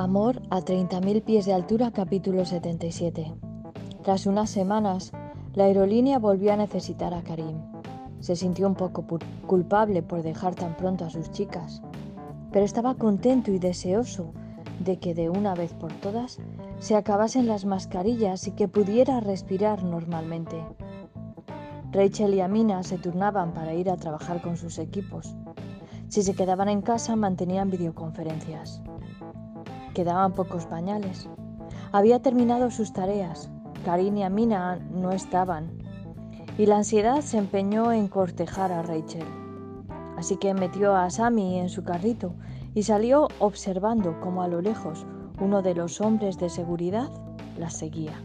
Amor a 30.000 pies de altura, capítulo 77. Tras unas semanas, la aerolínea volvió a necesitar a Karim. Se sintió un poco culpable por dejar tan pronto a sus chicas, pero estaba contento y deseoso de que de una vez por todas se acabasen las mascarillas y que pudiera respirar normalmente. Rachel y Amina se turnaban para ir a trabajar con sus equipos. Si se quedaban en casa mantenían videoconferencias. Quedaban pocos pañales. Había terminado sus tareas. Karin y Amina no estaban. Y la ansiedad se empeñó en cortejar a Rachel. Así que metió a Sammy en su carrito y salió observando cómo a lo lejos uno de los hombres de seguridad la seguía.